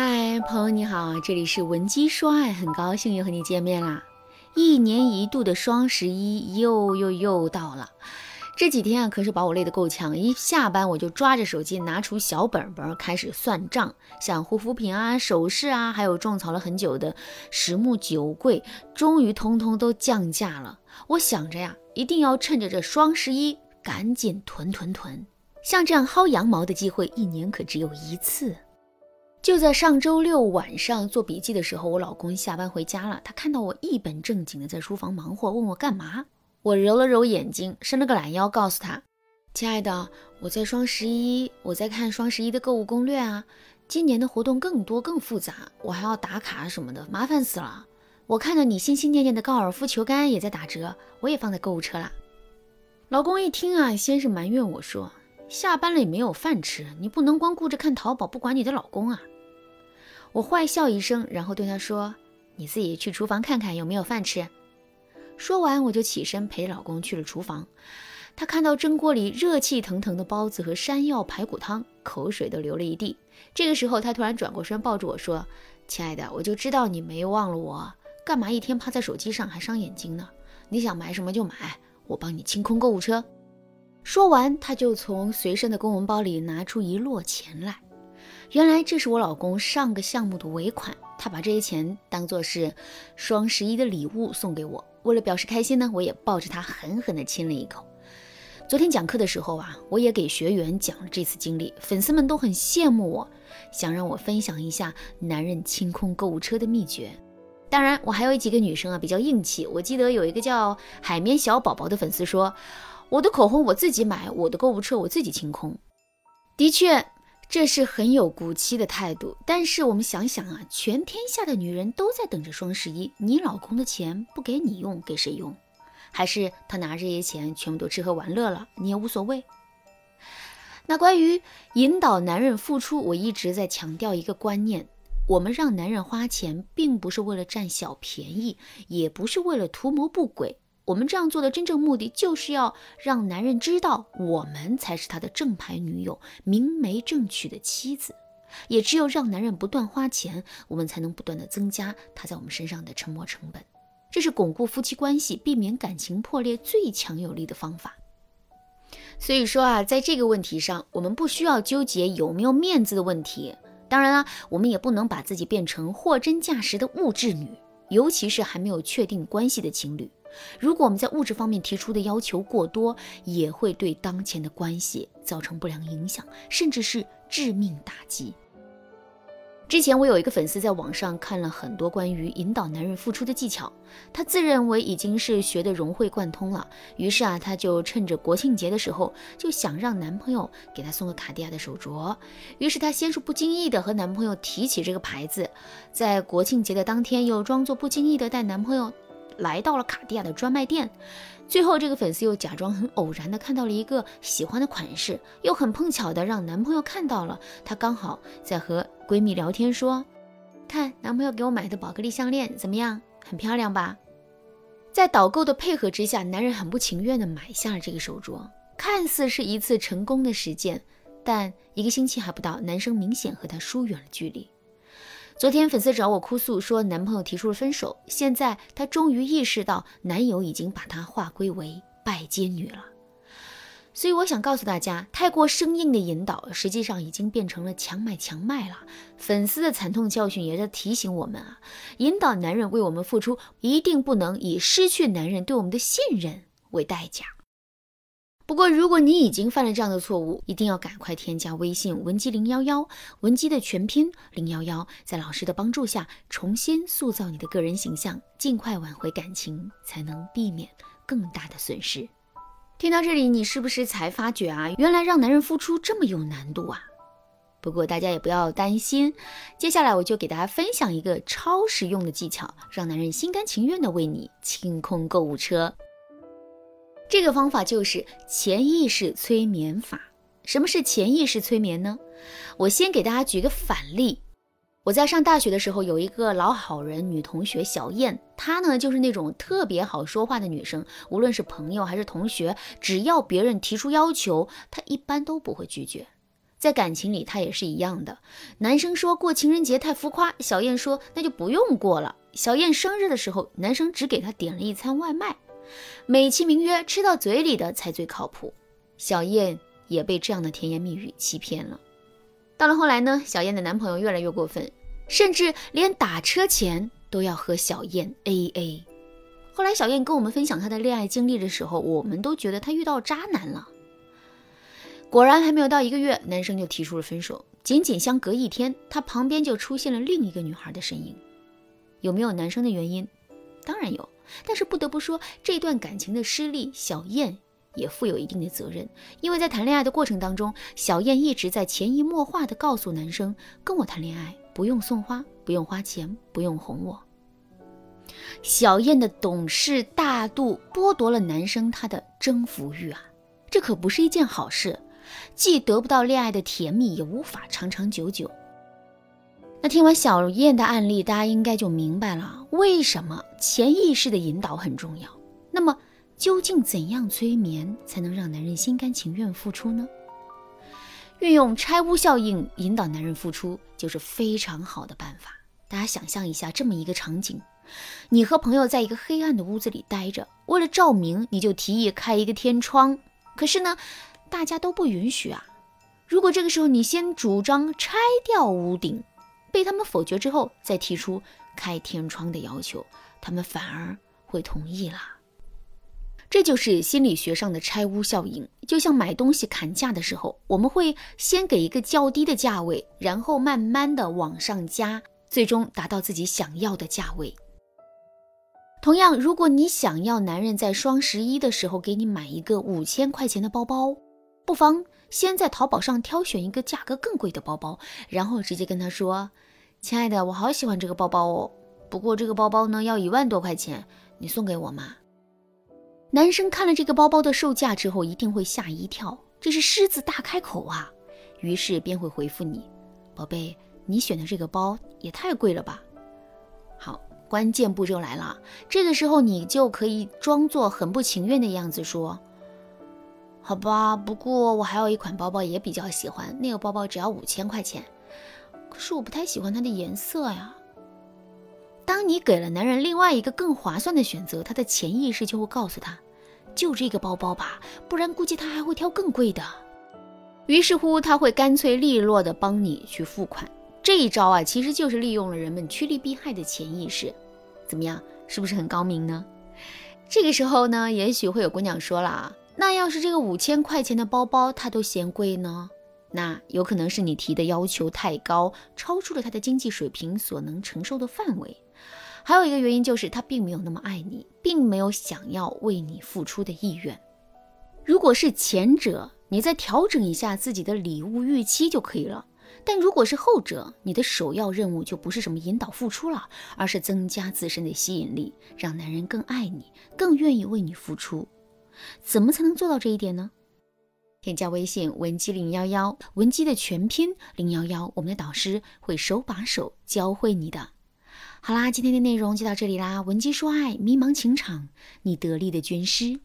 嗨，朋友你好，这里是文姬说爱，很高兴又和你见面啦。一年一度的双十一又又又到了，这几天啊可是把我累得够呛，一下班我就抓着手机，拿出小本本开始算账，像护肤品啊、首饰啊，还有种草了很久的实木酒柜，终于通通都降价了。我想着呀，一定要趁着这双十一赶紧囤囤囤，像这样薅羊毛的机会，一年可只有一次。就在上周六晚上做笔记的时候，我老公下班回家了。他看到我一本正经的在书房忙活，问我干嘛。我揉了揉眼睛，伸了个懒腰，告诉他：“亲爱的，我在双十一，我在看双十一的购物攻略啊。今年的活动更多更复杂，我还要打卡什么的，麻烦死了。我看到你心心念念的高尔夫球杆也在打折，我也放在购物车了。”老公一听啊，先是埋怨我说。下班了也没有饭吃，你不能光顾着看淘宝，不管你的老公啊！我坏笑一声，然后对他说：“你自己去厨房看看有没有饭吃。”说完，我就起身陪老公去了厨房。他看到蒸锅里热气腾腾的包子和山药排骨汤，口水都流了一地。这个时候，他突然转过身抱住我说：“亲爱的，我就知道你没忘了我，干嘛一天趴在手机上还伤眼睛呢？你想买什么就买，我帮你清空购物车。”说完，他就从随身的公文包里拿出一摞钱来。原来这是我老公上个项目的尾款，他把这些钱当做是双十一的礼物送给我。为了表示开心呢，我也抱着他狠狠地亲了一口。昨天讲课的时候啊，我也给学员讲了这次经历，粉丝们都很羡慕我，想让我分享一下男人清空购物车的秘诀。当然，我还有几个女生啊比较硬气，我记得有一个叫海绵小宝宝的粉丝说。我的口红我自己买，我的购物车我自己清空。的确，这是很有骨气的态度。但是我们想想啊，全天下的女人都在等着双十一，你老公的钱不给你用，给谁用？还是他拿这些钱全部都吃喝玩乐了，你也无所谓？那关于引导男人付出，我一直在强调一个观念：我们让男人花钱，并不是为了占小便宜，也不是为了图谋不轨。我们这样做的真正目的，就是要让男人知道，我们才是他的正牌女友、明媒正娶的妻子。也只有让男人不断花钱，我们才能不断的增加他在我们身上的沉没成本。这是巩固夫妻关系、避免感情破裂最强有力的方法。所以说啊，在这个问题上，我们不需要纠结有没有面子的问题。当然啦，我们也不能把自己变成货真价实的物质女，尤其是还没有确定关系的情侣。如果我们在物质方面提出的要求过多，也会对当前的关系造成不良影响，甚至是致命打击。之前我有一个粉丝在网上看了很多关于引导男人付出的技巧，他自认为已经是学得融会贯通了，于是啊，他就趁着国庆节的时候就想让男朋友给他送个卡地亚的手镯。于是他先是不经意的和男朋友提起这个牌子，在国庆节的当天又装作不经意的带男朋友。来到了卡地亚的专卖店，最后这个粉丝又假装很偶然的看到了一个喜欢的款式，又很碰巧的让男朋友看到了，她刚好在和闺蜜聊天，说：“看男朋友给我买的宝格丽项链怎么样？很漂亮吧？”在导购的配合之下，男人很不情愿的买下了这个手镯，看似是一次成功的实践，但一个星期还不到，男生明显和她疏远了距离。昨天粉丝找我哭诉说，男朋友提出了分手。现在她终于意识到，男友已经把她划归为拜金女了。所以我想告诉大家，太过生硬的引导，实际上已经变成了强买强卖了。粉丝的惨痛教训也在提醒我们啊，引导男人为我们付出，一定不能以失去男人对我们的信任为代价。不过，如果你已经犯了这样的错误，一定要赶快添加微信文姬零幺幺，文姬的全拼零幺幺，在老师的帮助下重新塑造你的个人形象，尽快挽回感情，才能避免更大的损失。听到这里，你是不是才发觉啊，原来让男人付出这么有难度啊？不过大家也不要担心，接下来我就给大家分享一个超实用的技巧，让男人心甘情愿的为你清空购物车。这个方法就是潜意识催眠法。什么是潜意识催眠呢？我先给大家举个反例。我在上大学的时候，有一个老好人女同学小燕，她呢就是那种特别好说话的女生，无论是朋友还是同学，只要别人提出要求，她一般都不会拒绝。在感情里，她也是一样的。男生说过情人节太浮夸，小燕说那就不用过了。小燕生日的时候，男生只给她点了一餐外卖，美其名曰吃到嘴里的才最靠谱。小燕也被这样的甜言蜜语欺骗了。到了后来呢，小燕的男朋友越来越过分，甚至连打车钱都要和小燕 A A。后来小燕跟我们分享她的恋爱经历的时候，我们都觉得她遇到渣男了。果然还没有到一个月，男生就提出了分手。仅仅相隔一天，他旁边就出现了另一个女孩的身影。有没有男生的原因？当然有。但是不得不说，这段感情的失利，小燕也负有一定的责任。因为在谈恋爱的过程当中，小燕一直在潜移默化的告诉男生，跟我谈恋爱不用送花，不用花钱，不用哄我。小燕的懂事大度剥夺了男生他的征服欲啊，这可不是一件好事。既得不到恋爱的甜蜜，也无法长长久久。那听完小燕的案例，大家应该就明白了为什么潜意识的引导很重要。那么，究竟怎样催眠才能让男人心甘情愿付出呢？运用拆屋效应引导男人付出，就是非常好的办法。大家想象一下这么一个场景：你和朋友在一个黑暗的屋子里待着，为了照明，你就提议开一个天窗。可是呢？大家都不允许啊！如果这个时候你先主张拆掉屋顶，被他们否决之后，再提出开天窗的要求，他们反而会同意啦。这就是心理学上的拆屋效应。就像买东西砍价的时候，我们会先给一个较低的价位，然后慢慢的往上加，最终达到自己想要的价位。同样，如果你想要男人在双十一的时候给你买一个五千块钱的包包，不妨先在淘宝上挑选一个价格更贵的包包，然后直接跟他说：“亲爱的，我好喜欢这个包包哦，不过这个包包呢要一万多块钱，你送给我吗？”男生看了这个包包的售价之后，一定会吓一跳，这是狮子大开口啊！于是便会回复你：“宝贝，你选的这个包也太贵了吧？”好，关键步骤来了，这个时候你就可以装作很不情愿的样子说。好吧，不过我还有一款包包也比较喜欢，那个包包只要五千块钱，可是我不太喜欢它的颜色呀。当你给了男人另外一个更划算的选择，他的潜意识就会告诉他，就这个包包吧，不然估计他还会挑更贵的。于是乎，他会干脆利落的帮你去付款。这一招啊，其实就是利用了人们趋利避害的潜意识。怎么样，是不是很高明呢？这个时候呢，也许会有姑娘说了啊。那要是这个五千块钱的包包他都嫌贵呢？那有可能是你提的要求太高，超出了他的经济水平所能承受的范围。还有一个原因就是他并没有那么爱你，并没有想要为你付出的意愿。如果是前者，你再调整一下自己的礼物预期就可以了。但如果是后者，你的首要任务就不是什么引导付出了，而是增加自身的吸引力，让男人更爱你，更愿意为你付出。怎么才能做到这一点呢？添加微信文姬零幺幺，文姬的全拼零幺幺，我们的导师会手把手教会你的。好啦，今天的内容就到这里啦。文姬说爱，迷茫情场，你得力的军师。